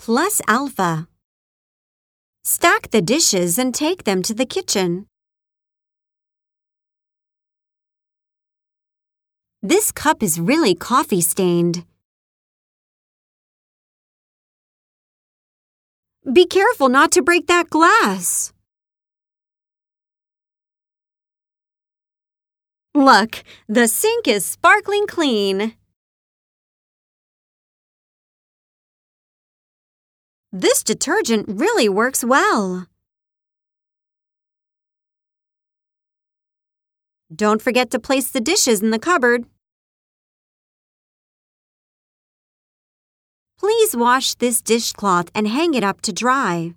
plus alpha. Stack the dishes and take them to the kitchen. This cup is really coffee stained. Be careful not to break that glass. Look, the sink is sparkling clean. This detergent really works well. Don't forget to place the dishes in the cupboard. Please wash this dishcloth and hang it up to dry.